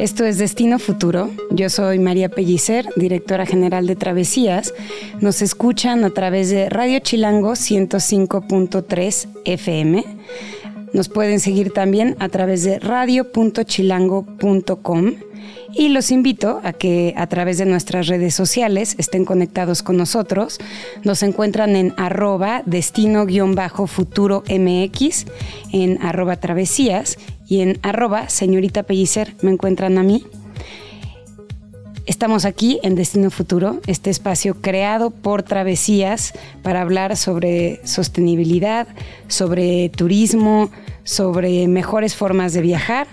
esto es Destino Futuro. Yo soy María Pellicer, directora general de Travesías. Nos escuchan a través de Radio Chilango 105.3 FM. Nos pueden seguir también a través de radio.chilango.com y los invito a que a través de nuestras redes sociales estén conectados con nosotros. Nos encuentran en arroba destino-futuro MX, en arroba travesías y en arroba señorita Pellicer me encuentran a mí. Estamos aquí en Destino Futuro, este espacio creado por Travesías para hablar sobre sostenibilidad, sobre turismo, sobre mejores formas de viajar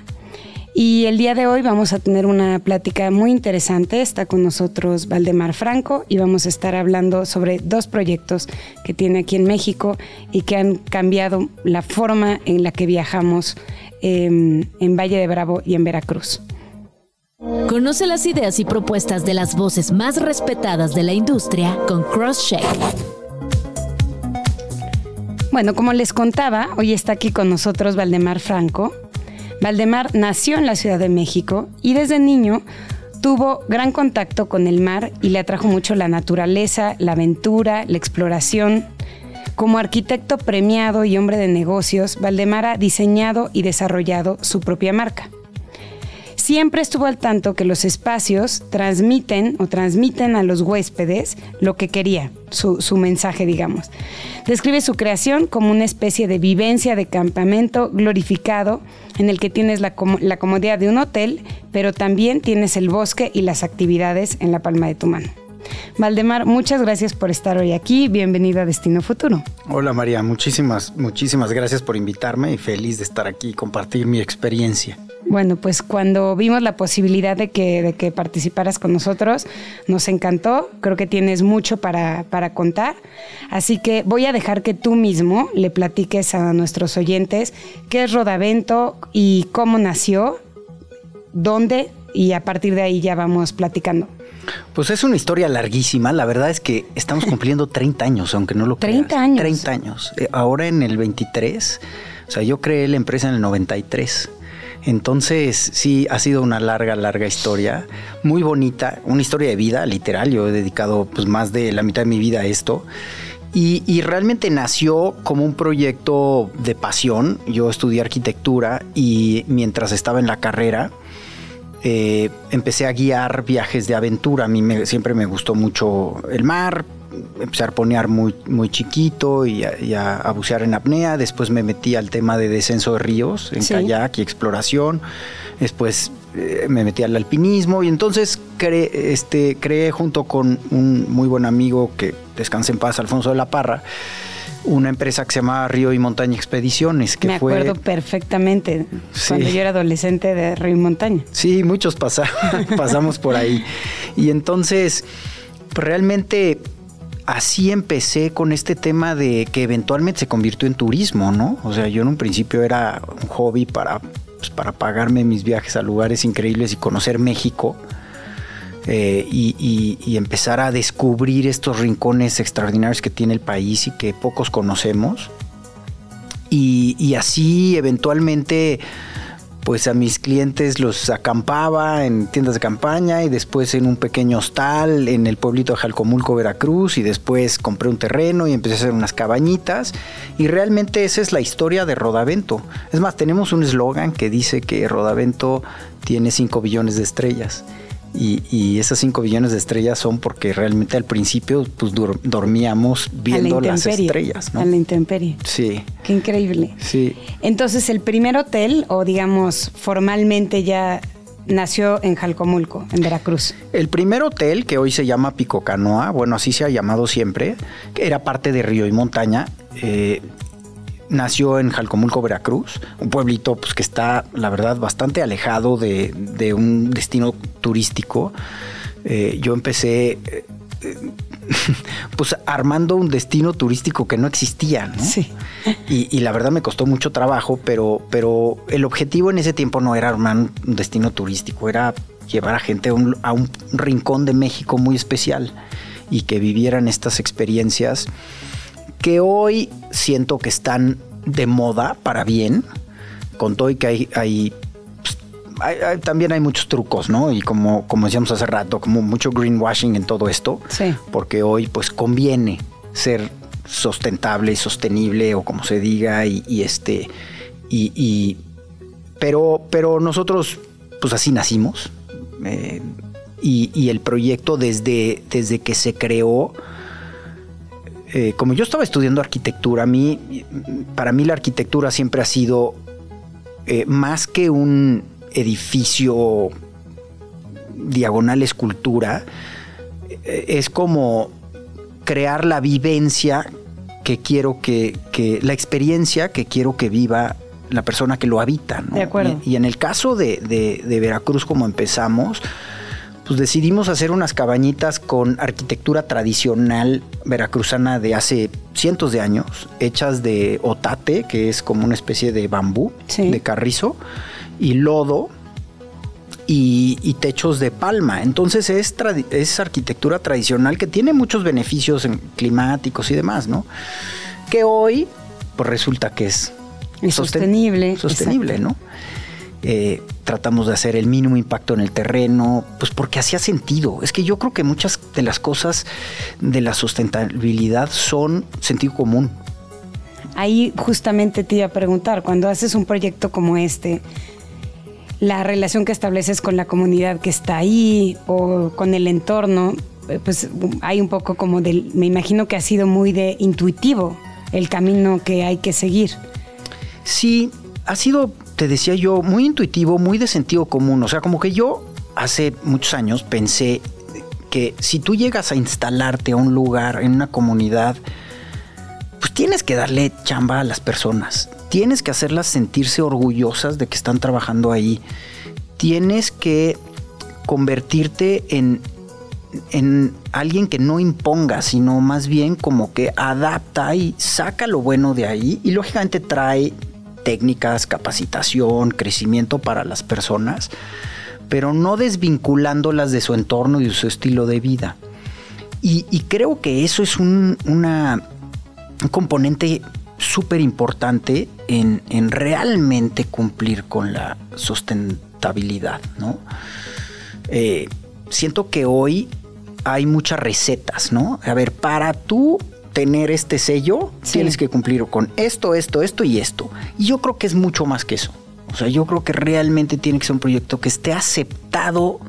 y el día de hoy vamos a tener una plática muy interesante. Está con nosotros Valdemar Franco y vamos a estar hablando sobre dos proyectos que tiene aquí en México y que han cambiado la forma en la que viajamos em, en Valle de Bravo y en Veracruz. Conoce las ideas y propuestas de las voces más respetadas de la industria con CrossShake. Bueno, como les contaba, hoy está aquí con nosotros Valdemar Franco. Valdemar nació en la Ciudad de México y desde niño tuvo gran contacto con el mar y le atrajo mucho la naturaleza, la aventura, la exploración. Como arquitecto premiado y hombre de negocios, Valdemar ha diseñado y desarrollado su propia marca siempre estuvo al tanto que los espacios transmiten o transmiten a los huéspedes lo que quería, su, mensaje, digamos. Describe su creación como una especie de vivencia de campamento glorificado en el que tienes la, comodidad de un hotel, pero también tienes el bosque y las actividades en la palma de tu mano. Valdemar, muchas gracias por estar hoy aquí. Bienvenido a Destino Futuro. Hola María, muchísimas, muchísimas gracias por invitarme y feliz de estar aquí y compartir mi experiencia. Bueno, pues cuando vimos la posibilidad de que, de que participaras con nosotros, nos encantó. Creo que tienes mucho para, para contar. Así que voy a dejar que tú mismo le platiques a nuestros oyentes qué es Rodavento y cómo nació, dónde, y a partir de ahí ya vamos platicando. Pues es una historia larguísima. La verdad es que estamos cumpliendo 30 años, aunque no lo 30 años. 30 años. Eh, ahora en el 23, o sea, yo creé la empresa en el 93. Entonces, sí, ha sido una larga, larga historia, muy bonita, una historia de vida, literal. Yo he dedicado pues, más de la mitad de mi vida a esto. Y, realmente nació como un proyecto de pasión. Yo estudié arquitectura y mientras estaba en la carrera, eh, empecé a guiar viajes de aventura. A mí siempre me gustó mucho el mar, empecé a arponear muy, muy chiquito y, a, bucear en apnea. Después me metí al tema de descenso de ríos, en kayak y exploración. Después eh, me metí al alpinismo y entonces creé, este, creé junto con un muy buen amigo que descanse en paz, Alfonso de la Parra, una empresa que se llamaba Río y Montaña Expediciones. Que Me acuerdo perfectamente cuando yo era adolescente de Río y Montaña. Sí, muchos pasamos por ahí. Y entonces, realmente así empecé con este tema de que eventualmente se convirtió en turismo, ¿no? O sea, yo en un principio era un hobby para, pues, para pagarme mis viajes a lugares increíbles y conocer México. Eh, y, empezar a descubrir estos rincones extraordinarios que tiene el país y que pocos conocemos. y así eventualmente pues a mis clientes los acampaba en tiendas de campaña y después en un pequeño hostal en el pueblito de Jalcomulco, Veracruz y después compré un terreno y empecé a hacer unas cabañitas y realmente esa es la historia de Rodavento. Es más, tenemos un eslogan que dice que Rodavento tiene 5 billones de estrellas. Y, y, esas 5 billones de estrellas son porque realmente al principio pues dormíamos viendo las estrellas. ¿no? A la intemperie. Sí. Qué increíble. Sí. Entonces el primer hotel, o digamos formalmente ya nació en Jalcomulco, en Veracruz. El primer hotel, que hoy se llama Pico Canoa, bueno, así se ha llamado siempre, era parte de Río y Montaña. Eh, nació en Jalcomulco, Veracruz, un pueblito pues, que está, la verdad, bastante alejado de, un destino turístico. Eh, yo empecé, eh, pues armando un destino turístico que no existía, ¿no? Sí. Y, la verdad me costó mucho trabajo, pero, pero el objetivo en ese tiempo no era armar un destino turístico, era llevar a gente a un, a un rincón de México muy especial y que vivieran estas experiencias que hoy siento que están de moda para bien, con todo y que hay, hay también hay muchos trucos, ¿no? Y como, como decíamos hace rato, como mucho greenwashing en todo esto. Sí. Porque hoy pues conviene ser sustentable y sostenible o como se diga y, este y, pero pero nosotros pues así nacimos eh, y, el proyecto desde desde que se creó eh, como yo estaba estudiando arquitectura a mí para mí la arquitectura siempre ha sido eh, más que un edificio diagonal escultura, eh, es como crear la vivencia que quiero que, la experiencia que quiero que viva la persona que lo habita. De acuerdo. Y, en el caso de, de, Veracruz, como empezamos, pues decidimos hacer unas cabañitas con arquitectura tradicional veracruzana de hace cientos de años, hechas de otate, que es como una especie de bambú, de carrizo y lodo y, techos de palma. Entonces es, es arquitectura tradicional que tiene muchos beneficios climáticos y demás, ¿no? Que hoy pues resulta que es sostenible. Sostenible, ¿no? Eh, tratamos de hacer el mínimo impacto en el terreno, pues porque hacía sentido. Es que yo creo que muchas de las cosas de la sustentabilidad son sentido común. Ahí justamente te iba a preguntar, cuando haces un proyecto como este, la relación que estableces con la comunidad que está ahí o con el entorno, eh, pues hay un poco como del, me imagino que ha sido muy de intuitivo el camino que hay que seguir. Sí, ha sido, te decía yo, muy intuitivo, muy de sentido común. O sea, como que yo hace muchos años pensé que si tú llegas a instalarte a un lugar, en una comunidad, pues tienes que darle chamba a las personas tienes que hacerlas sentirse orgullosas de que están trabajando ahí. Tienes que convertirte en, en alguien que no imponga, sino más bien como que adapta y saca lo bueno de ahí y lógicamente trae técnicas, capacitación, crecimiento para las personas, pero no desvinculándolas de su entorno y de su estilo de vida. Y, creo que eso es un, una, un componente súper importante en, realmente cumplir con la sustentabilidad, ¿no? Eh, siento que hoy hay muchas recetas, ¿no? A ver, para tú tener este sello, tienes que cumplir con esto, esto, esto y esto. Y yo creo que es mucho más que eso. O sea, yo creo que realmente tiene que ser un proyecto que esté aceptado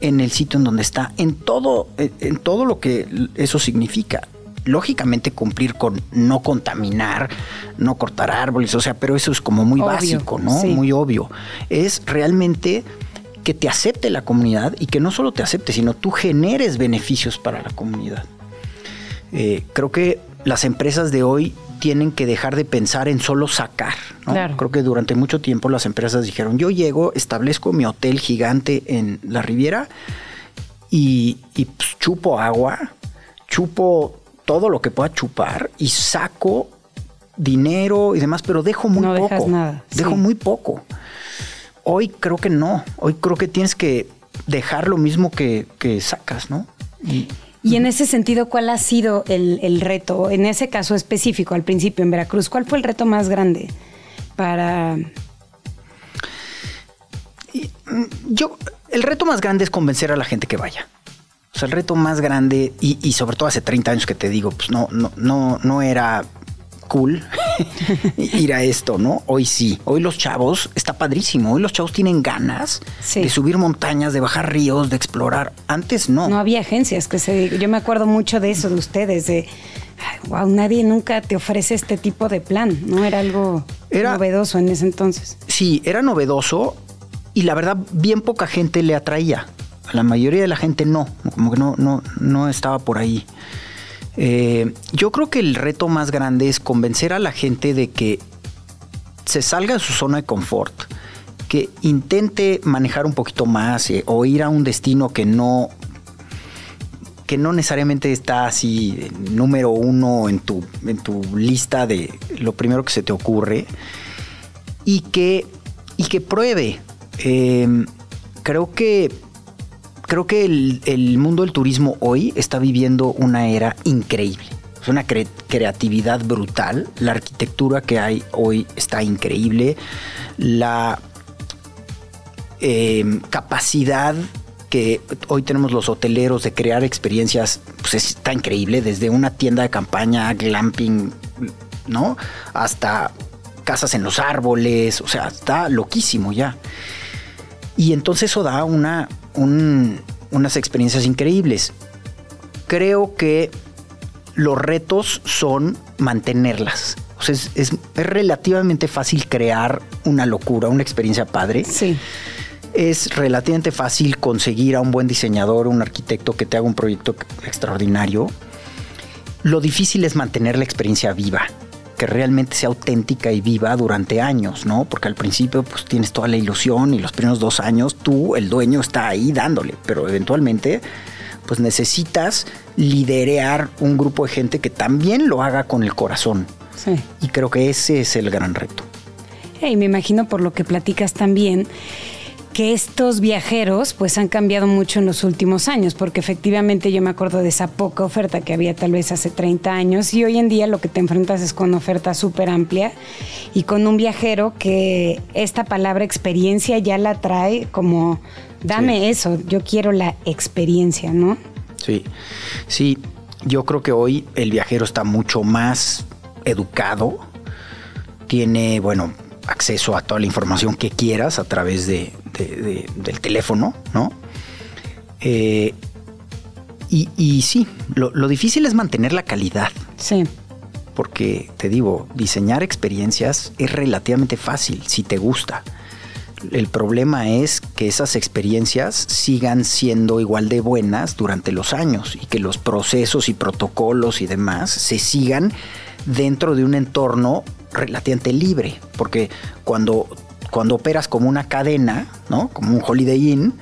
en el sitio en donde está, en todo, en todo lo que eso significa lógicamente cumplir con no contaminar, no cortar árboles, o sea, pero eso es como muy básico, ¿no? Muy obvio. Es realmente que te acepte la comunidad y que no solo te acepte, sino tú generes beneficios para la comunidad. Eh, creo que las empresas de hoy tienen que dejar de pensar en solo sacar. Creo que durante mucho tiempo las empresas dijeron, yo llego, establezco mi hotel gigante en la Riviera y, pues, chupo agua, chupo todo lo que pueda chupar y saco dinero y demás, pero dejo muy no poco. Dejas nada. Dejo muy poco. Hoy creo que no. Hoy creo que tienes que dejar lo mismo que, sacas, ¿no? Y, en ese sentido, ¿cuál ha sido el, reto? En ese caso específico, al principio en Veracruz, ¿cuál fue el reto más grande para... Mm, yo, el reto más grande es convencer a la gente que vaya. O sea, el reto más grande, y, sobre todo hace 30 años que te digo, pues no, no, no, no era cool ir a esto, ¿no? Hoy sí. Hoy los chavos, está padrísimo. Hoy los chavos tienen ganas de subir montañas, de bajar ríos, de explorar. Antes no. No había agencias que se. Yo me acuerdo mucho de eso, de ustedes, de. wow, nadie nunca te ofrece este tipo de plan, ¿no? Era algo novedoso en ese entonces. Sí, era novedoso y la verdad, bien poca gente le atraía la mayoría de la gente no, como que no, no, no estaba por ahí. Eh, yo creo que el reto más grande es convencer a la gente de que se salga de su zona de confort, que intente manejar un poquito más eh, o ir a un destino que no que no necesariamente está así número uno en tu, en tu lista de lo primero que se te ocurre y que, y que pruebe. Creo que creo que el, mundo del turismo hoy está viviendo una era increíble. Es una creatividad brutal. La arquitectura que hay hoy está increíble. La em, capacidad que hoy tenemos los hoteleros de crear experiencias, pues está increíble, desde una tienda de campaña, glamping, ¿no? Hasta casas en los árboles, o sea, está loquísimo ya. Y entonces eso da una, unas experiencias increíbles. Creo que los retos son mantenerlas. O sea, es, es, relativamente fácil crear una locura, una experiencia padre. Sí es relativamente fácil conseguir a un buen diseñador, un arquitecto que te haga un proyecto extraordinario. Lo difícil es mantener la experiencia viva, que realmente sea auténtica y viva durante años, ¿no? Porque al principio pues tienes toda la ilusión y los primeros dos años tú, el dueño, está ahí dándole, pero eventualmente pues necesitas liderear un grupo de gente que también lo haga con el corazón. Sí. Y creo que ese es el gran reto. Y me imagino por lo que platicas también que estos viajeros pues han cambiado mucho en los últimos años, porque efectivamente yo me acuerdo de esa poca oferta que había tal vez hace 30 años y hoy en día lo que te enfrentas es con una oferta súper amplia y con un viajero que esta palabra experiencia ya la trae como, dame eso, yo quiero la experiencia, ¿no? Sí, sí, yo creo que hoy el viajero está mucho más educado, tiene, bueno, acceso a toda la información que quieras a través de, del teléfono, ¿no? Eh, y, sí, lo, lo, difícil es mantener la calidad. Sí. Porque te digo, diseñar experiencias es relativamente fácil si te gusta. El problema es que esas experiencias sigan siendo igual de buenas durante los años y que los procesos y protocolos y demás se sigan dentro de un entorno relativamente libre, porque cuando, cuando operas como una cadena, ¿no? Como un Holiday Inn,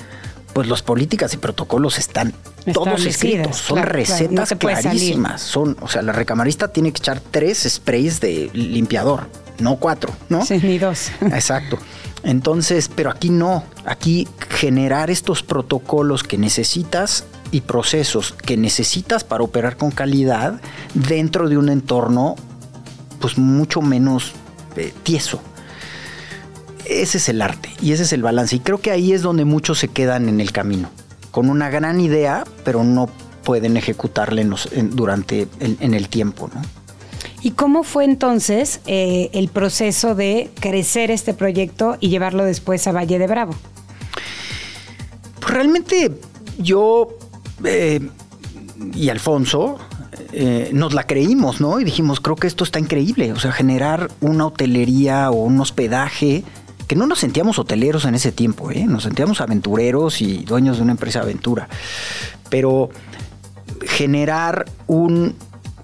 pues las políticas y protocolos están todos escritos, son recetas clarísimas, son, o sea, la recamarista tiene que echar tres sprays de limpiador, no cuatro, ¿no? Sí, ni dos. Exacto. Entonces, pero aquí no, aquí generar estos protocolos que necesitas y procesos que necesitas para operar con calidad dentro de un entorno pues mucho menos eh, tieso. Ese es el arte y ese es el balance. Y creo que ahí es donde muchos se quedan en el camino, con una gran idea, pero no pueden ejecutarla en durante en, el tiempo. ¿no? ¿Y cómo fue entonces eh, el proceso de crecer este proyecto y llevarlo después a Valle de Bravo? Pues realmente yo eh, y Alfonso eh, nos la creímos, ¿no? Y dijimos, creo que esto está increíble. O sea, generar una hotelería o un hospedaje que no nos sentíamos hoteleros en ese tiempo, ¿eh? Nos sentíamos aventureros y dueños de una empresa de aventura. Pero generar un,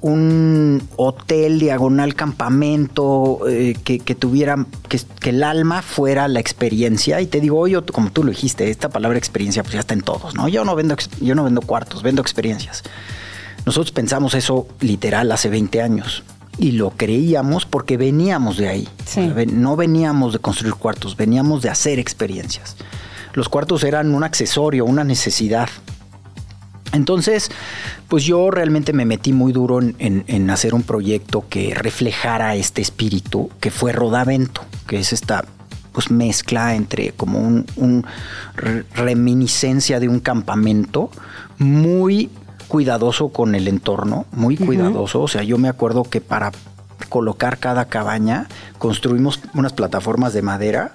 un hotel diagonal campamento eh, que, tuviera que, que, el alma fuera la experiencia y te digo yo como tú lo dijiste esta palabra experiencia pues ya está en todos no yo no vendo yo no vendo cuartos vendo experiencias nosotros pensamos eso literal hace 20 años y lo creíamos porque veníamos de ahí. no veníamos de construir cuartos, veníamos de hacer experiencias. Los cuartos eran un accesorio, una necesidad. Entonces, pues yo realmente me metí muy duro en, hacer un proyecto que reflejara este espíritu, que fue Rodavento, que es esta pues mezcla entre como un reminiscencia de un campamento muy cuidadoso con el entorno, muy cuidadoso. O sea, yo me acuerdo que para colocar cada cabaña construimos unas plataformas de madera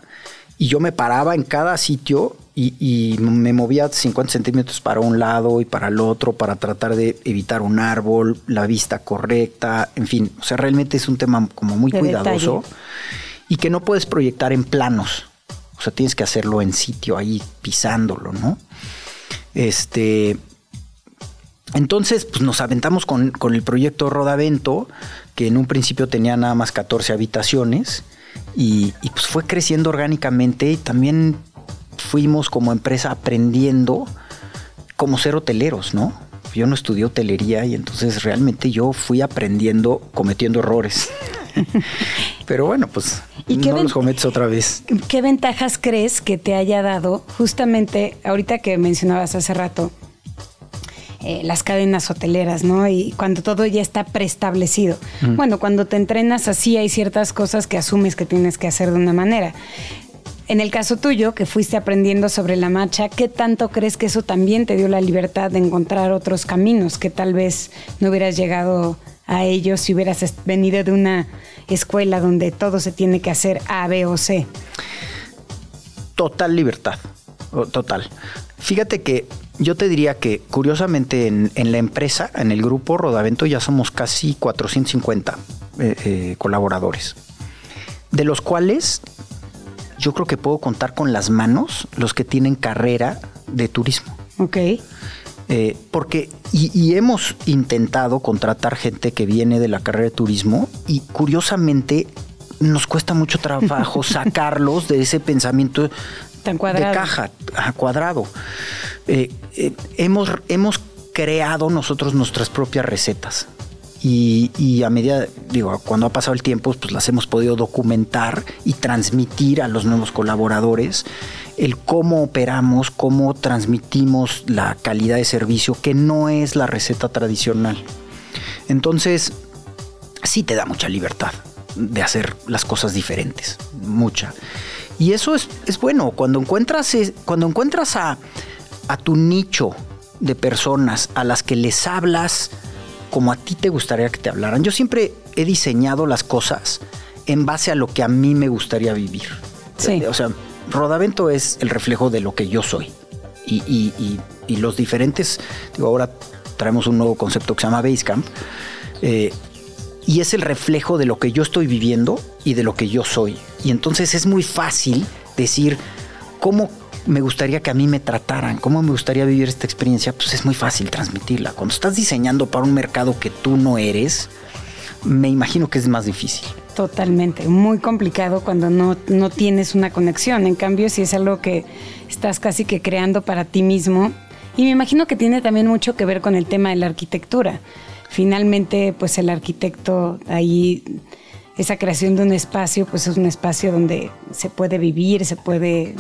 y yo me paraba en cada sitio y, me movía 50 centímetros para un lado y para el otro para tratar de evitar un árbol, la vista correcta, en fin, o sea, realmente es un tema como muy cuidadoso y que no puedes proyectar en planos, o sea, tienes que hacerlo en sitio ahí pisándolo, ¿no? Este, entonces, pues nos aventamos con, el proyecto Rodavento, que en un principio tenía nada más 14 habitaciones, y, pues fue creciendo orgánicamente y también fuimos como empresa aprendiendo cómo ser hoteleros, ¿no? Yo no estudié hotelería y entonces realmente yo fui aprendiendo cometiendo errores. Pero bueno, pues no los cometes otra vez. ¿Qué ventajas crees que te haya dado justamente ahorita que mencionabas hace rato? Eh, las cadenas hoteleras, ¿no? Y cuando todo ya está preestablecido. Bueno, cuando te entrenas así hay ciertas cosas que asumes que tienes que hacer de una manera. En el caso tuyo, que fuiste aprendiendo sobre la marcha, ¿qué tanto crees que eso también te dio la libertad de encontrar otros caminos que tal vez no hubieras llegado a ellos si hubieras venido de una escuela donde todo se tiene que hacer A, B o C? Total libertad, total. Fíjate que yo te diría que curiosamente en, la empresa, en el grupo Rodavento ya somos casi 450 eh, eh, colaboradores, de los cuales yo creo que puedo contar con las manos los que tienen carrera de turismo. Ok. Eh, porque, y, hemos intentado contratar gente que viene de la carrera de turismo y curiosamente nos cuesta mucho trabajo sacarlos de ese pensamiento De caja, cuadrado. Eh, eh, hemos, hemos creado nosotros nuestras propias recetas. Y, a medida, digo, cuando ha pasado el tiempo, pues las hemos podido documentar y transmitir a los nuevos colaboradores el cómo operamos, cómo transmitimos la calidad de servicio, que no es la receta tradicional. Entonces, sí te da mucha libertad de hacer las cosas diferentes, mucha. Y eso es, bueno, cuando encuentras, cuando encuentras a, a tu nicho de personas a las que les hablas, como a ti te gustaría que te hablaran. Yo siempre he diseñado las cosas en base a lo que a mí me gustaría vivir. Sí. O sea, Rodavento es el reflejo de lo que yo soy. Y, los diferentes, digo, ahora traemos un nuevo concepto que se llama Basecamp. Eh, y es el reflejo de lo que yo estoy viviendo y de lo que yo soy. Y entonces es muy fácil decir cómo me gustaría que a mí me trataran, cómo me gustaría vivir esta experiencia, pues es muy fácil transmitirla. Cuando estás diseñando para un mercado que tú no eres, me imagino que es más difícil. Totalmente, muy complicado cuando no, no tienes una conexión. En cambio, si es algo que estás casi que creando para ti mismo, y me imagino que tiene también mucho que ver con el tema de la arquitectura. Finalmente, pues el arquitecto ahí esa creación de un espacio, pues es un espacio donde se puede vivir, se puede,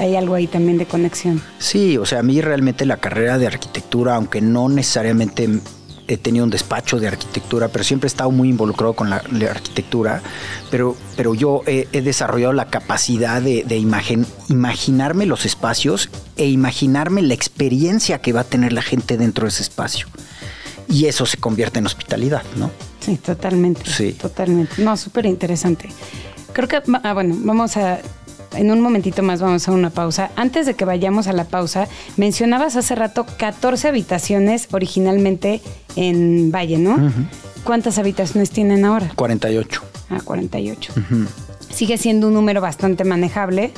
hay, algo ahí también de conexión. Sí, o sea, a mí realmente la carrera de arquitectura, aunque no necesariamente he tenido un despacho de arquitectura, pero siempre he estado muy involucrado con la, arquitectura, pero, pero yo he, desarrollado la capacidad de, de imaginarme los espacios e imaginarme la experiencia que va a tener la gente dentro de ese espacio. Y eso se convierte en hospitalidad, ¿no? Sí, totalmente. Sí. Totalmente. No, súper interesante. Creo que, ah, bueno, vamos a, en un momentito más vamos a una pausa. Antes de que vayamos a la pausa, mencionabas hace rato 14 habitaciones originalmente en Valle, ¿no? ¿Cuántas habitaciones tienen ahora? 48. Ah, 48. Sigue siendo un número bastante manejable.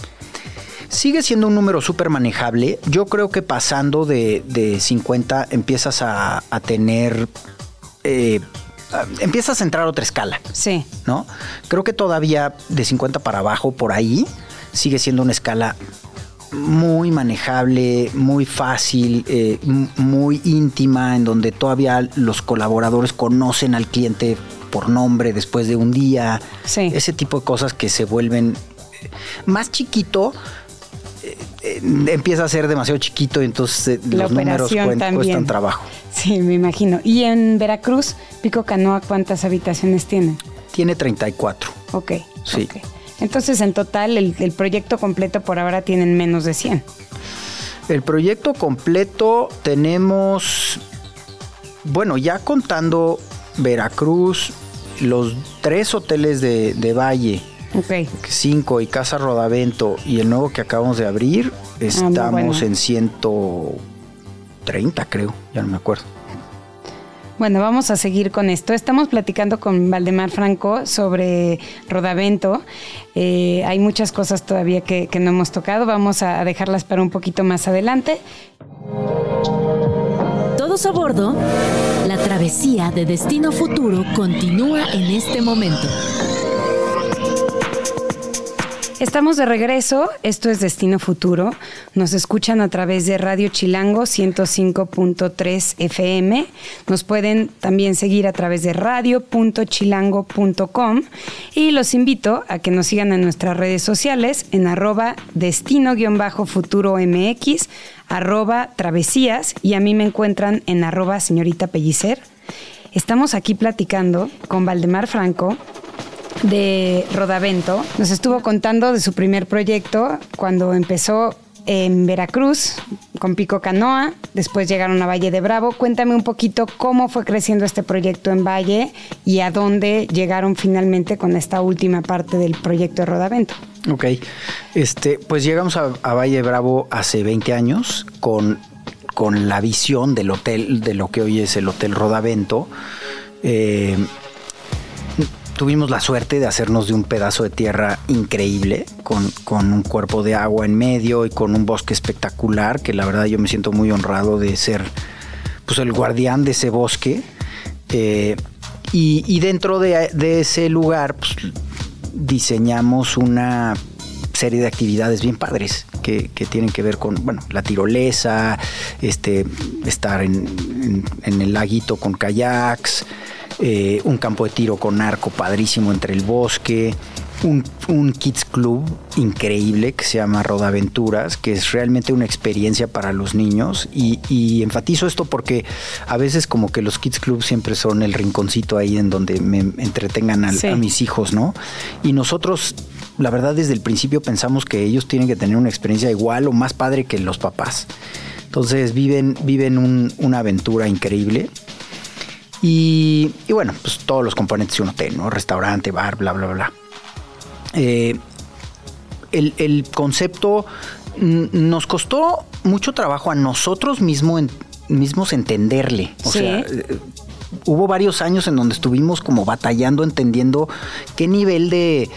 Sigue siendo un número súper manejable. Yo creo que pasando de, de 50 empiezas a, a tener eh, empiezas a entrar a otra escala. Sí. ¿No? Creo que todavía de 50 para abajo, por ahí, sigue siendo una escala muy manejable, muy fácil, eh, muy íntima, en donde todavía los colaboradores conocen al cliente por nombre después de un día. Sí. Ese tipo de cosas que se vuelven eh, más chiquito. Eh, empieza a ser demasiado chiquito y entonces los números cuestan trabajo. Sí, me imagino. ¿Y en Veracruz, Pico Canoa, cuántas habitaciones tiene? Tiene 34. Ok. Sí. Entonces, en total, el, proyecto completo por ahora tienen menos de 100. El proyecto completo tenemos, bueno, ya contando Veracruz, los tres hoteles de, Valle, okay. cinco y Casa Rodavento y el nuevo que acabamos de abrir, ah, estamos en ciento 30, creo, ya no me acuerdo. Bueno, vamos a seguir con esto. Estamos platicando con Valdemar Franco sobre Rodavento. Eh, hay muchas cosas todavía que, que no hemos tocado. Vamos a dejarlas para un poquito más adelante. Todos a bordo. La travesía de Destino Futuro continúa en este momento. Estamos de regreso, esto es Destino Futuro. Nos escuchan a través de Radio Chilango 105.3 FM. Nos pueden también seguir a través de radio.chilango.com y los invito a que nos sigan en nuestras redes sociales en arroba destino-futuro mx, arroba travesías y a mí me encuentran en arroba señorita pellicer. Estamos aquí platicando con Valdemar Franco, de Rodavento. Nos estuvo contando de su primer proyecto cuando empezó en Veracruz con Pico Canoa, después llegaron a Valle de Bravo. Cuéntame un poquito cómo fue creciendo este proyecto en Valle y a dónde llegaron finalmente con esta última parte del proyecto de Rodavento. Ok, este, pues llegamos a, Valle de Bravo hace 20 años con, con la visión del hotel, de lo que hoy es el Hotel Rodavento. Eh, tuvimos la suerte de hacernos de un pedazo de tierra increíble, con, un cuerpo de agua en medio y con un bosque espectacular, que la verdad yo me siento muy honrado de ser pues, el guardián de ese bosque. Eh, y, dentro de, ese lugar pues, diseñamos una serie de actividades bien padres que, tienen que ver con bueno la tirolesa este estar en, en el laguito con kayaks eh, un campo de tiro con arco padrísimo entre el bosque, un, Kids Club increíble que se llama Rodaventuras, que es realmente una experiencia para los niños. Y, enfatizo esto porque a veces como que los Kids Club siempre son el rinconcito ahí en donde me entretengan a mis hijos, ¿no? Y nosotros, la verdad, desde el principio pensamos que ellos tienen que tener una experiencia igual o más padre que los papás. Entonces viven, viven una aventura increíble y, bueno, pues todos los componentes de un hotel, ¿no? Restaurante, bar, bla, bla, bla. Eh, el, concepto nos costó mucho trabajo a nosotros mismos entenderle. O sea, hubo varios años en donde estuvimos como batallando, entendiendo qué nivel de,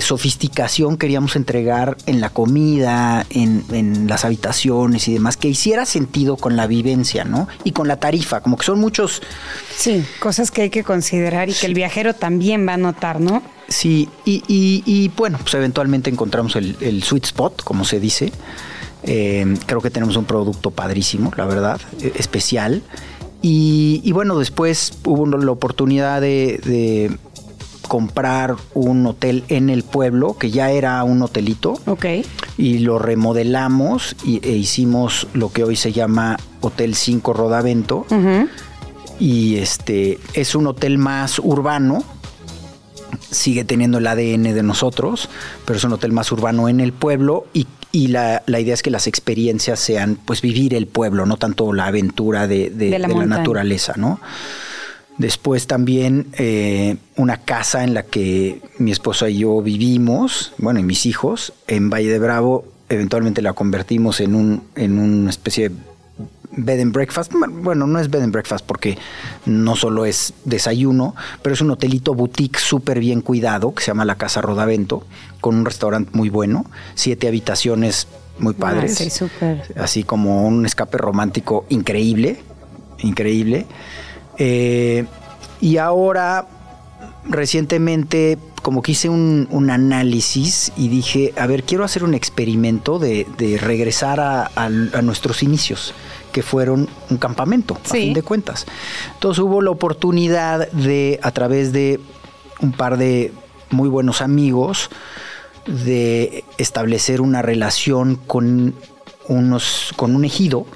sofisticación queríamos entregar en la comida, en, las habitaciones y demás, que hiciera sentido con la vivencia, ¿no? Y con la tarifa, como que son muchos... Sí, cosas que hay que considerar y que el viajero también va a notar, ¿no? Sí, y, bueno, pues eventualmente encontramos el, sweet spot, como se dice. Eh, creo que tenemos un producto padrísimo, la verdad, e, especial. Y, bueno, después hubo la oportunidad de, comprar un hotel en el pueblo, que ya era un hotelito. Ok. Y lo remodelamos y, e hicimos lo que hoy se llama Hotel 5 Rodavento. Y este es un hotel más urbano. Sigue teniendo el ADN de nosotros, pero es un hotel más urbano en el pueblo y y la, idea es que las experiencias sean pues vivir el pueblo, no tanto la aventura de, la, naturaleza, ¿no? Después también eh, una casa en la que mi esposa y yo vivimos, bueno, y mis hijos, en Valle de Bravo, eventualmente la convertimos en, un, en una especie de bed and breakfast. Bueno, no es bed and breakfast porque no solo es desayuno, pero es un hotelito boutique súper bien cuidado que se llama la Casa Rodavento, con un restaurante muy bueno, siete habitaciones muy ah, padres. sí, súper. Así como un escape romántico increíble, increíble. Eh, y ahora, recientemente, como que hice un, análisis y dije, a ver, quiero hacer un experimento de, regresar a nuestros inicios que fueron un campamento, a fin de cuentas. Entonces hubo la oportunidad de, a través de un par de muy buenos amigos, de establecer una relación con unos, con un ejido.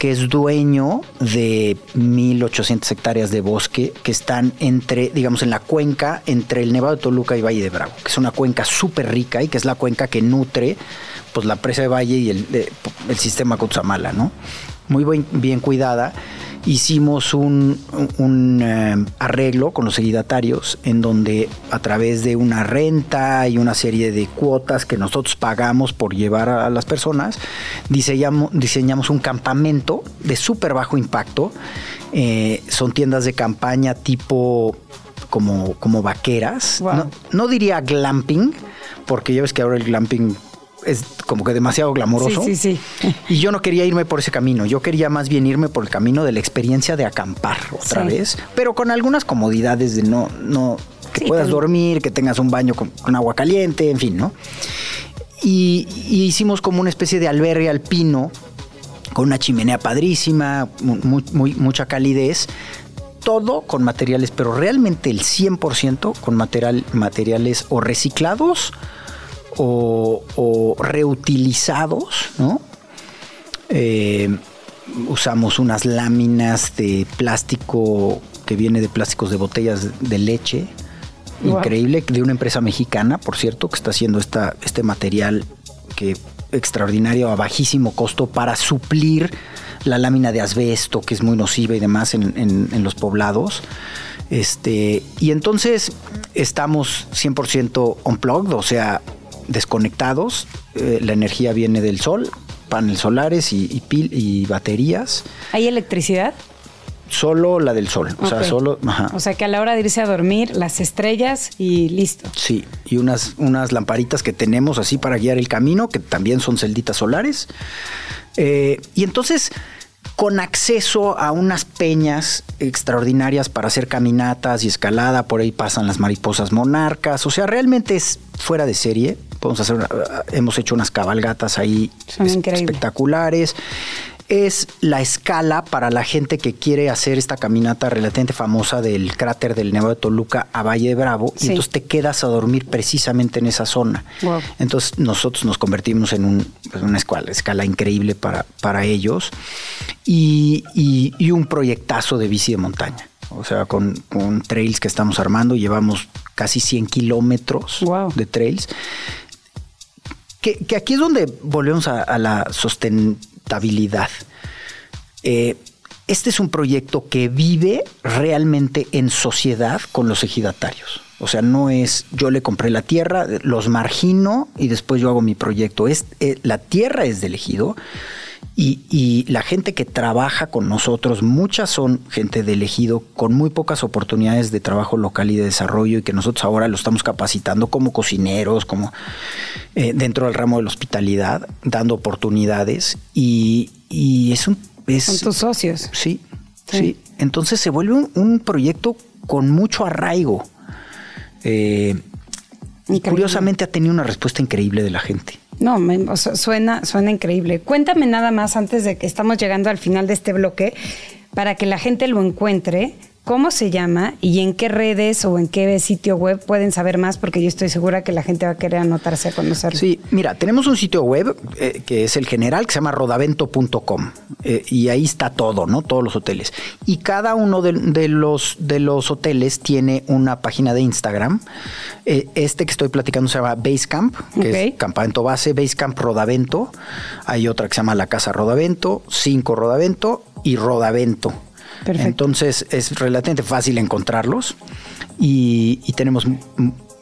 que es dueño de 1.800 hectáreas de bosque que están entre, digamos, en la cuenca entre el Nevado de Toluca y Valle de Bravo, que es una cuenca súper rica y que es la cuenca que nutre pues, la presa de Valle y el, el sistema Cutzamala, ¿no? Muy bien, cuidada, hicimos un, eh, arreglo con los ejidatarios en donde a través de una renta y una serie de cuotas que nosotros pagamos por llevar a las personas, diseñamos, diseñamos un campamento de súper bajo impacto. Eh, son tiendas de campaña tipo como, como vaqueras. No, no diría glamping, porque ya ves que ahora el glamping es como que demasiado glamoroso. Sí, sí, sí. Y yo no quería irme por ese camino. Yo quería más bien irme por el camino de la experiencia de acampar otra vez, pero con algunas comodidades de no, no, que puedas dormir, que tengas un baño con, agua caliente, en fin, ¿no? Y, hicimos como una especie de albergue alpino con una chimenea padrísima, mucha calidez, todo con materiales, pero realmente el 100% con material, materiales o reciclados o, reutilizados, ¿no? Eh, usamos unas láminas de plástico que viene de plásticos de botellas de leche. Increíble, de una empresa mexicana, por cierto, que está haciendo esta, este material que extraordinario a bajísimo costo para suplir la lámina de asbesto, que es muy nociva y demás en, los poblados. Este, y entonces estamos 100% unplugged, o sea, desconectados. Eh, la energía viene del sol, paneles solares y, pil, y baterías. ¿Hay electricidad? Solo la del sol, o sea, solo... O sea, que a la hora de irse a dormir, las estrellas y listo. Sí, y unas, unas lamparitas que tenemos así para guiar el camino, que también son celditas solares. Eh, y entonces, con acceso a unas peñas extraordinarias para hacer caminatas y escalada, por ahí pasan las mariposas monarcas, o sea, realmente es fuera de serie podemos hacer hemos hecho unas cabalgatas ahí espectaculares. Es la escala para la gente que quiere hacer esta caminata relativamente famosa del cráter del Nevado de Toluca a Valle de Bravo y entonces te quedas a dormir precisamente en esa zona. Entonces nosotros nos convertimos en pues, una escala, escala increíble para, para ellos y, un proyectazo de bici de montaña. O sea, con, trails que estamos armando, llevamos casi 100 kilómetros de trails que, aquí es donde volvemos a, la sustentabilidad. Eh, este es un proyecto que vive realmente en sociedad con los ejidatarios. O sea, no es yo le compré la tierra, los margino y después yo hago mi proyecto. Es, eh, la tierra es del ejido y, la gente que trabaja con nosotros, muchas son gente de elegido con muy pocas oportunidades de trabajo local y de desarrollo y que nosotros ahora lo estamos capacitando como cocineros, como eh, dentro del ramo de la hospitalidad, dando oportunidades y, es un... son tus socios. Sí, sí, Entonces se vuelve un, proyecto con mucho arraigo. Eh, y curiosamente ha tenido una respuesta increíble de la gente. No, suena, suena increíble. Cuéntame nada más antes de que estamos llegando al final de este bloque, para que la gente lo encuentre cómo se llama y en qué redes o en qué sitio web pueden saber más, porque yo estoy segura que la gente va a querer anotarse a conocerlo. Sí, mira, tenemos un sitio web eh, que es el general, que se llama rodavento.com, eh, y ahí está todo, ¿no? Todos los hoteles. Y cada uno de, los, de los hoteles tiene una página de Instagram. Eh, este que estoy platicando se llama Basecamp, que es campamento base, Basecamp Rodavento. Hay otra que se llama La Casa Rodavento, Cinco Rodavento y Rodavento. Entonces es relativamente fácil encontrarlos y, tenemos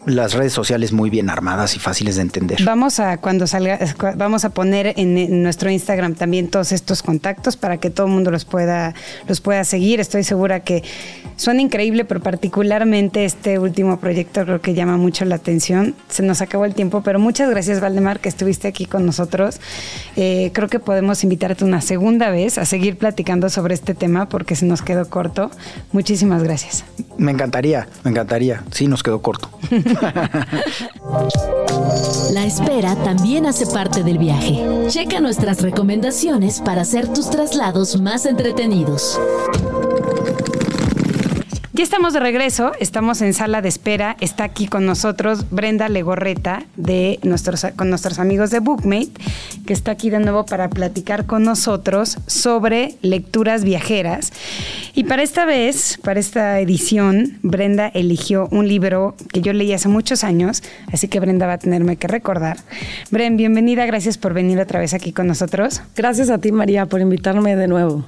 las redes sociales muy bien armadas y fáciles de entender. Vamos a cuando salga, vamos a poner en, nuestro Instagram también todos estos contactos para que todo el mundo los pueda, los pueda seguir. Estoy segura que suena increíble, pero particularmente este último proyecto creo que llama mucho la atención. Se nos acabó el tiempo, pero muchas gracias Valdemar que estuviste aquí con nosotros. Eh, creo que podemos invitarte una segunda vez a seguir platicando sobre este tema porque se nos quedó corto. Muchísimas gracias. Me encantaría, me encantaría. Sí, nos quedó corto. La espera también hace parte del viaje. Checa nuestras recomendaciones para hacer tus traslados más entretenidos. Ya estamos de regreso, estamos en sala de espera. Está aquí con nosotros Brenda Legorreta de nuestros, con nuestros amigos de Bookmate, que está aquí de nuevo para platicar con nosotros sobre lecturas viajeras. Y para esta vez, para esta edición, Brenda eligió un libro que yo leí hace muchos años, así que Brenda va a tenerme que recordar. Bren, bienvenida, gracias por venir otra vez aquí con nosotros. Gracias a ti, María, por invitarme de nuevo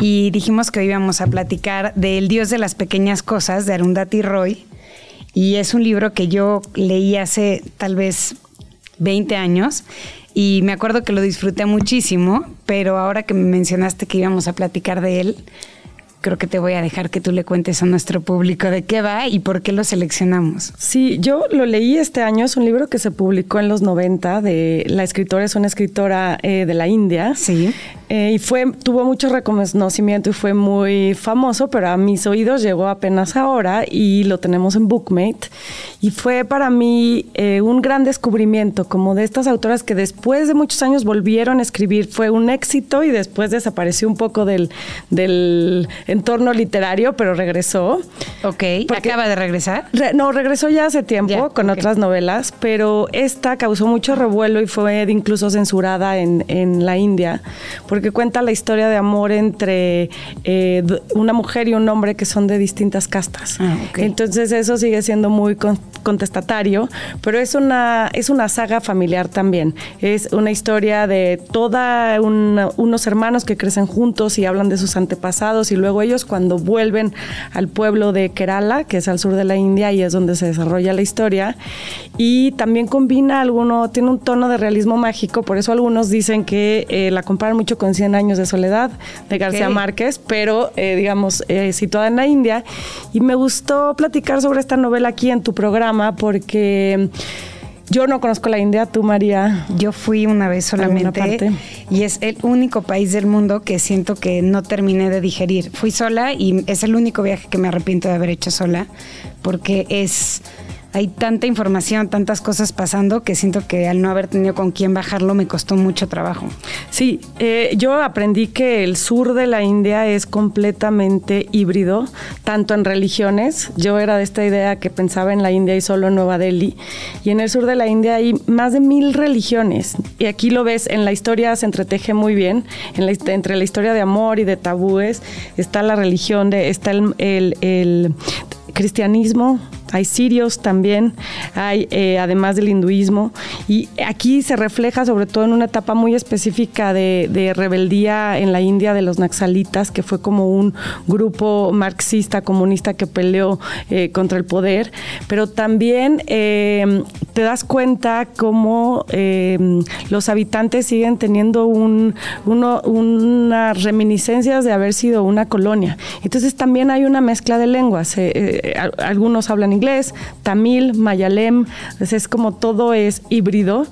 y dijimos que hoy íbamos a platicar del Dios de las Pequeñas Cosas de Arundhati Roy. Y es un libro que yo leí hace tal vez 20 años y me acuerdo que lo disfruté muchísimo, pero ahora que me mencionaste que íbamos a platicar de él, creo que te voy a dejar que tú le cuentes a nuestro público de qué va y por qué lo seleccionamos. Sí, yo lo leí este año, es un libro que se publicó en los 90, de la escritora es una escritora eh, de la India. Sí. Eh, y fue, tuvo mucho reconocimiento y fue muy famoso, pero a mis oídos llegó apenas ahora y lo tenemos en Bookmate. Y fue para mí eh, un gran descubrimiento, como de estas autoras que después de muchos años volvieron a escribir. Fue un éxito y después desapareció un poco del, del entorno literario, pero regresó. Ok, ¿acaba de regresar? no, regresó ya hace tiempo con otras novelas, pero esta causó mucho revuelo y fue incluso censurada en, en la India, porque cuenta la historia de amor entre eh, una mujer y un hombre que son de distintas castas. Ah, Entonces eso sigue siendo muy contestatario, pero es una, es una saga familiar también. Es una historia de toda unos hermanos que crecen juntos y hablan de sus antepasados y luego ellos cuando vuelven al pueblo de Kerala, que es al sur de la India y es donde se desarrolla la historia, y también combina alguno, tiene un tono de realismo mágico, por eso algunos dicen que eh, la comparan mucho con Cien años de soledad de García Márquez, pero eh, digamos eh, situada en la India. Y me gustó platicar sobre esta novela aquí en tu programa porque... Yo no conozco la India, tú María. Yo fui una vez solamente y es el único país del mundo que siento que no terminé de digerir. Fui sola y es el único viaje que me arrepiento de haber hecho sola porque es hay tanta información, tantas cosas pasando que siento que al no haber tenido con quién bajarlo me costó mucho trabajo. Sí, eh, yo aprendí que el sur de la India es completamente híbrido, tanto en religiones. Yo era de esta idea que pensaba en la India y solo en Nueva Delhi. Y en el sur de la India hay más de mil religiones. Y aquí lo ves, en la historia se entreteje muy bien. En entre la historia de amor y de tabúes está la religión, de, está el cristianismo, hay sirios también, hay eh, además del hinduismo, y aquí se refleja sobre todo en una etapa muy específica de, rebeldía en la India de los naxalitas, que fue como un grupo marxista, comunista que peleó eh, contra el poder, pero también eh, te das cuenta cómo los habitantes siguen teniendo un, unas reminiscencias de haber sido una colonia. Entonces también hay una mezcla de lenguas. algunos hablan inglés, tamil, mayalem, es como todo es híbrido.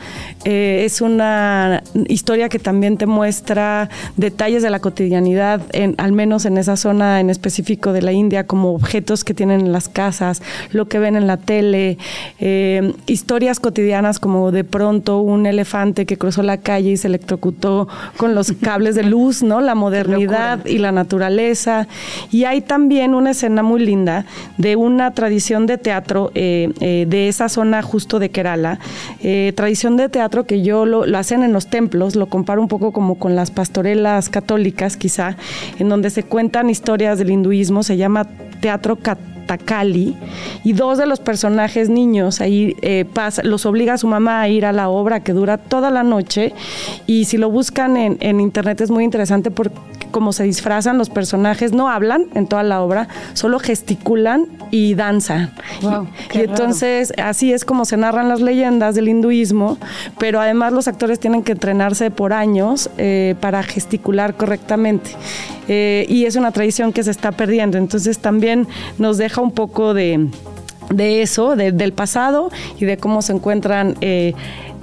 Eh, es una historia que también te muestra detalles de la cotidianidad, en, al menos en esa zona en específico de la India, como objetos que tienen en las casas, lo que ven en la tele, eh, historias cotidianas como de pronto un elefante que cruzó la calle y se electrocutó con los cables de luz, ¿no? La modernidad y la naturaleza. Y hay también una escena muy linda de una tradición de teatro eh, eh, de esa zona justo de Kerala, eh, tradición de teatro que yo lo, hacen en los templos, lo comparo un poco como con las pastorelas católicas quizá, en donde se cuentan historias del hinduismo, se llama teatro Takali y dos de los personajes niños ahí pasa, los obliga a su mamá a ir a la obra que dura toda la noche y si lo buscan en, en internet es muy interesante porque como se disfrazan los personajes, no hablan en toda la obra, solo gesticulan y danzan. y, entonces así es como se narran las leyendas del hinduismo, pero además los actores tienen que entrenarse por años eh, para gesticular correctamente. Eh, y es una tradición que se está perdiendo, entonces también nos deja un poco de, eso, del pasado y de cómo se encuentran... Eh,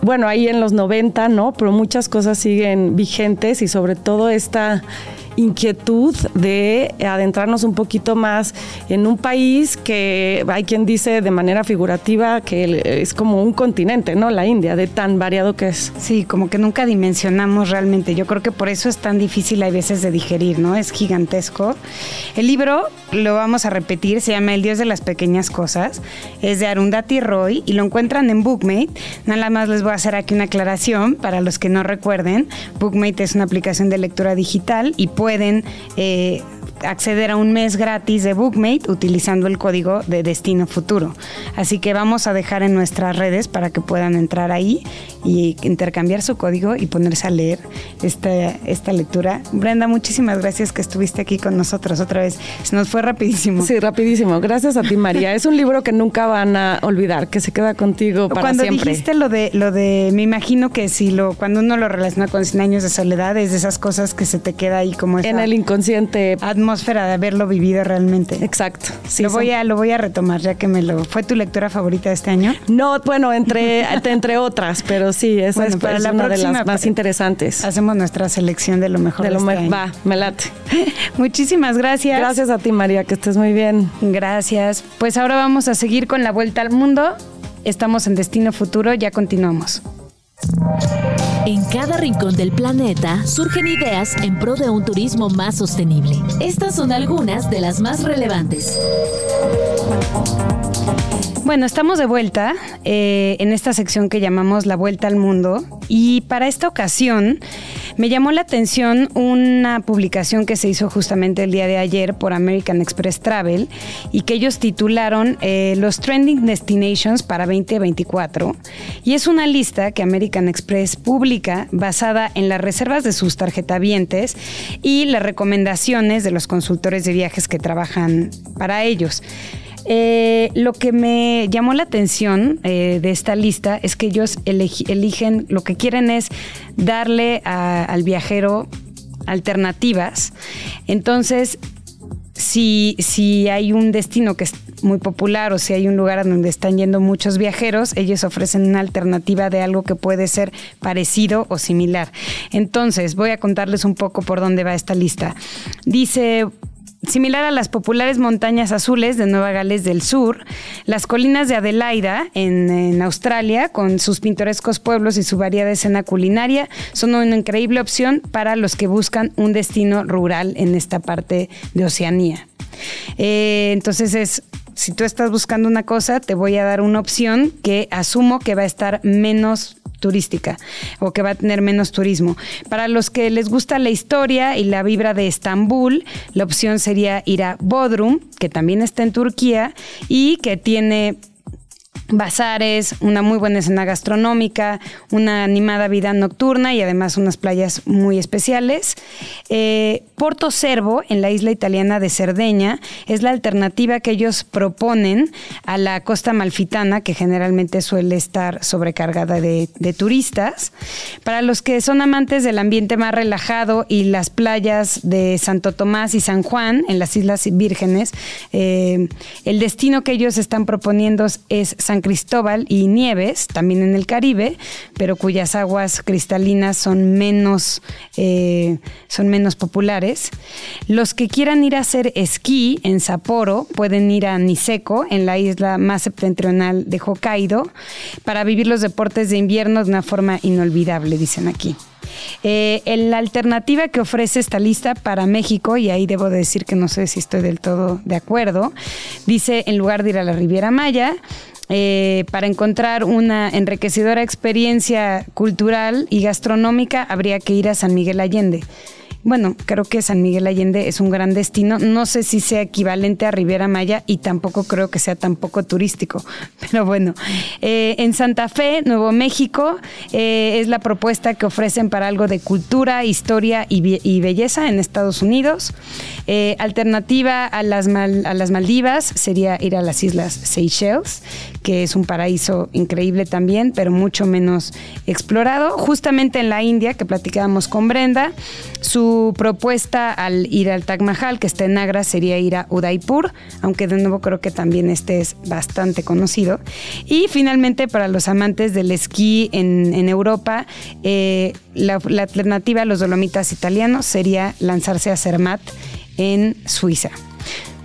bueno, ahí en los 90, ¿no? Pero muchas cosas siguen vigentes y sobre todo esta inquietud de adentrarnos un poquito más en un país que hay quien dice de manera figurativa que es como un continente, ¿no? La India, de tan variado que es. Sí, como que nunca dimensionamos realmente. Yo creo que por eso es tan difícil a veces de digerir, ¿no? Es gigantesco. El libro lo vamos a repetir, se llama El Dios de las Pequeñas Cosas. Es de Arundhati Roy y lo encuentran en Bookmate. Nada más les voy a hacer aquí una aclaración para los que no recuerden. Bookmate es una aplicación de lectura digital y pueden eh, acceder a un mes gratis de Bookmate utilizando el código de Destino Futuro. Así que vamos a dejar en nuestras redes para que puedan entrar ahí y intercambiar su código y ponerse a leer esta, esta lectura. Brenda, muchísimas gracias que estuviste aquí con nosotros otra vez. Se nos fue rapidísimo. Sí, rapidísimo. Gracias a ti, María. Es un libro que nunca van a olvidar, que se queda contigo para cuando siempre. Cuando dijiste lo de, lo de, me imagino que si lo, cuando uno lo relaciona con 100 años de soledad, es de esas cosas que se te queda ahí como En el inconsciente. Atmósfera de haberlo vivido realmente. Exacto. Sí, lo, voy a, lo voy a retomar ya que me lo... ¿Fue tu lectura favorita de este año? No, bueno, entre, entre otras, pero sí, esa es, para la una de las más interesantes. Hacemos nuestra selección de lo mejor de, lo. Este Va, me late. Muchísimas gracias. Gracias a ti, María, que estés muy bien. Gracias. Pues ahora vamos a seguir con la vuelta al mundo. Estamos en Destino Futuro, ya continuamos. En cada rincón del planeta surgen ideas en pro de un turismo más sostenible. Estas son algunas de las más relevantes. Bueno, estamos de vuelta eh, en esta sección que llamamos La Vuelta al Mundo y para esta ocasión me llamó la atención una publicación que se hizo justamente el día de ayer por American Express Travel y que ellos titularon eh, Los Trending Destinations para 2024 y es una lista que American Express publica basada en las reservas de sus tarjetavientes y las recomendaciones de los consultores de viajes que trabajan para ellos. Eh, lo que me llamó la atención eh, de esta lista es que ellos eligen, lo que quieren es darle al viajero alternativas. Entonces, si, si hay un destino que es muy popular o si hay un lugar donde están yendo muchos viajeros, ellos ofrecen una alternativa de algo que puede ser parecido o similar. Entonces, voy a contarles un poco por dónde va esta lista. Dice, Similar a las populares montañas azules de Nueva Gales del Sur, las colinas de Adelaida en, Australia, con sus pintorescos pueblos y su variada escena culinaria, son una increíble opción para los que buscan un destino rural en esta parte de Oceanía. Eh, entonces es si tú estás buscando una cosa, te voy a dar una opción que asumo que va a estar menos turística o que va a tener menos turismo. Para los que les gusta la historia y la vibra de Estambul, la opción sería ir a Bodrum, que también está en Turquía y que tiene bazares, una muy buena escena gastronómica, una animada vida nocturna y además unas playas muy especiales. Eh, Porto Cervo, en la isla italiana de Cerdeña, es la alternativa que ellos proponen a la costa malfitana, que generalmente suele estar sobrecargada de, turistas. Para los que son amantes del ambiente más relajado y las playas de Santo Tomás y San Juan, en las Islas Vírgenes, eh, el destino que ellos están proponiendo es San Cristóbal y Nieves, también en el Caribe, pero cuyas aguas cristalinas son menos, eh, son menos populares. Los que quieran ir a hacer esquí en Sapporo pueden ir a Niseko, en la isla más septentrional de Hokkaido, para vivir los deportes de invierno de una forma inolvidable, dicen aquí. Eh, la alternativa que ofrece esta lista para México, y ahí debo decir que no sé si estoy del todo de acuerdo, dice en lugar de ir a la Riviera Maya, eh, para encontrar una enriquecedora experiencia cultural y gastronómica habría que ir a San Miguel Allende. Bueno, creo que San Miguel Allende es un gran destino. No sé si sea equivalente a Riviera Maya y tampoco creo que sea tampoco turístico. Pero bueno, eh, en Santa Fe, Nuevo México, eh, es la propuesta que ofrecen para algo de cultura, historia y, belleza en Estados Unidos. Alternativa a las, a las Maldivas sería ir a las Islas Seychelles, que es un paraíso increíble también, pero mucho menos explorado. Justamente en la India, que platicábamos con Brenda, su propuesta al ir al Taj Mahal, que está en Agra, sería ir a Udaipur, aunque de nuevo creo que también este es bastante conocido. Y finalmente, para los amantes del esquí en, Europa, eh, la, la alternativa a los dolomitas italianos sería lanzarse a Zermatt en Suiza.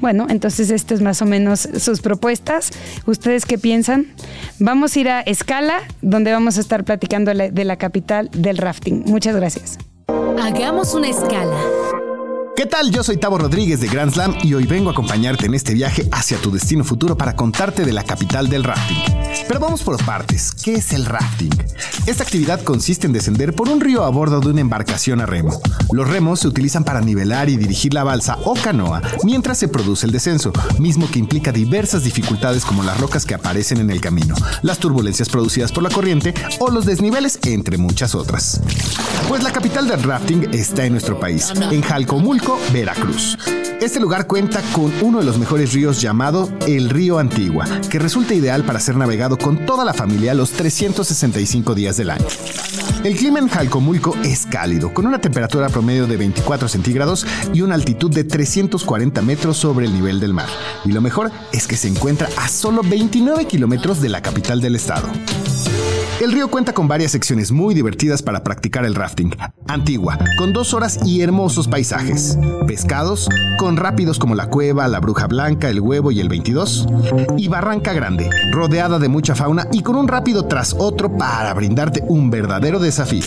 Bueno, entonces esto es más o menos sus propuestas. ¿Ustedes qué piensan? Vamos a ir a Escala, donde vamos a estar platicando de la capital del rafting. Muchas gracias. Hagamos una escala ¿Qué tal? Yo soy Tavo Rodríguez de Grand Slam y hoy vengo a acompañarte en este viaje hacia tu destino futuro para contarte de la capital del rafting. Pero vamos por partes. ¿Qué es el rafting? Esta actividad consiste en descender por un río a bordo de una embarcación a remo. Los remos se utilizan para nivelar y dirigir la balsa o canoa mientras se produce el descenso, mismo que implica diversas dificultades como las rocas que aparecen en el camino, las turbulencias producidas por la corriente o los desniveles, entre muchas otras. Pues la capital del rafting está en nuestro país, en Jalcomulco Veracruz. Este lugar cuenta con uno de los mejores ríos llamado el río Antigua, que resulta ideal para ser navegado con toda la familia los 365 días del año. El clima en Jalcomulco es cálido, con una temperatura promedio de 24 centígrados y una altitud de 340 metros sobre el nivel del mar. Y lo mejor es que se encuentra a solo 29 kilómetros de la capital del estado. El río cuenta con varias secciones muy divertidas para practicar el rafting. Antigua, con dos horas y hermosos paisajes. Pescados, con rápidos como la cueva, la bruja blanca, el huevo y el 22. Y Barranca Grande, rodeada de mucha fauna y con un rápido tras otro para brindarte un verdadero desafío.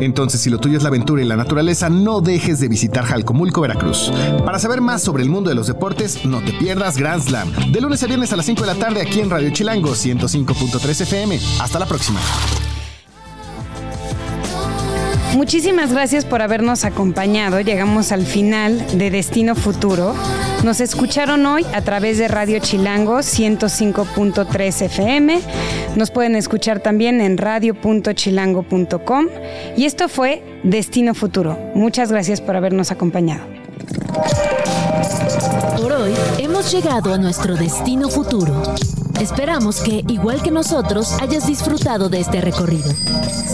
Entonces, si lo tuyo es la aventura y la naturaleza, no dejes de visitar Jalcomulco, Veracruz. Para saber más sobre el mundo de los deportes, no te pierdas Grand Slam. De lunes a viernes a las 5 de la tarde aquí en Radio Chilango 105.3 FM. Hasta la próxima. Muchísimas gracias por habernos acompañado. Llegamos al final de Destino Futuro. Nos escucharon hoy a través de Radio Chilango 105.3 FM. Nos pueden escuchar también en radio.chilango.com. Y esto fue Destino Futuro. Muchas gracias por habernos acompañado. Por hoy hemos llegado a nuestro destino futuro. Esperamos que, igual que nosotros, hayas disfrutado de este recorrido.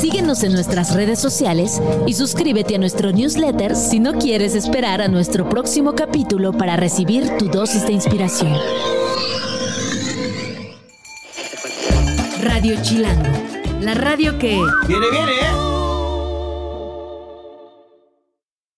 Síguenos en nuestras redes sociales y suscríbete a nuestro newsletter si no quieres esperar a nuestro próximo capítulo para recibir tu dosis de inspiración. Radio Chilango, la radio que... ¡Viene, viene!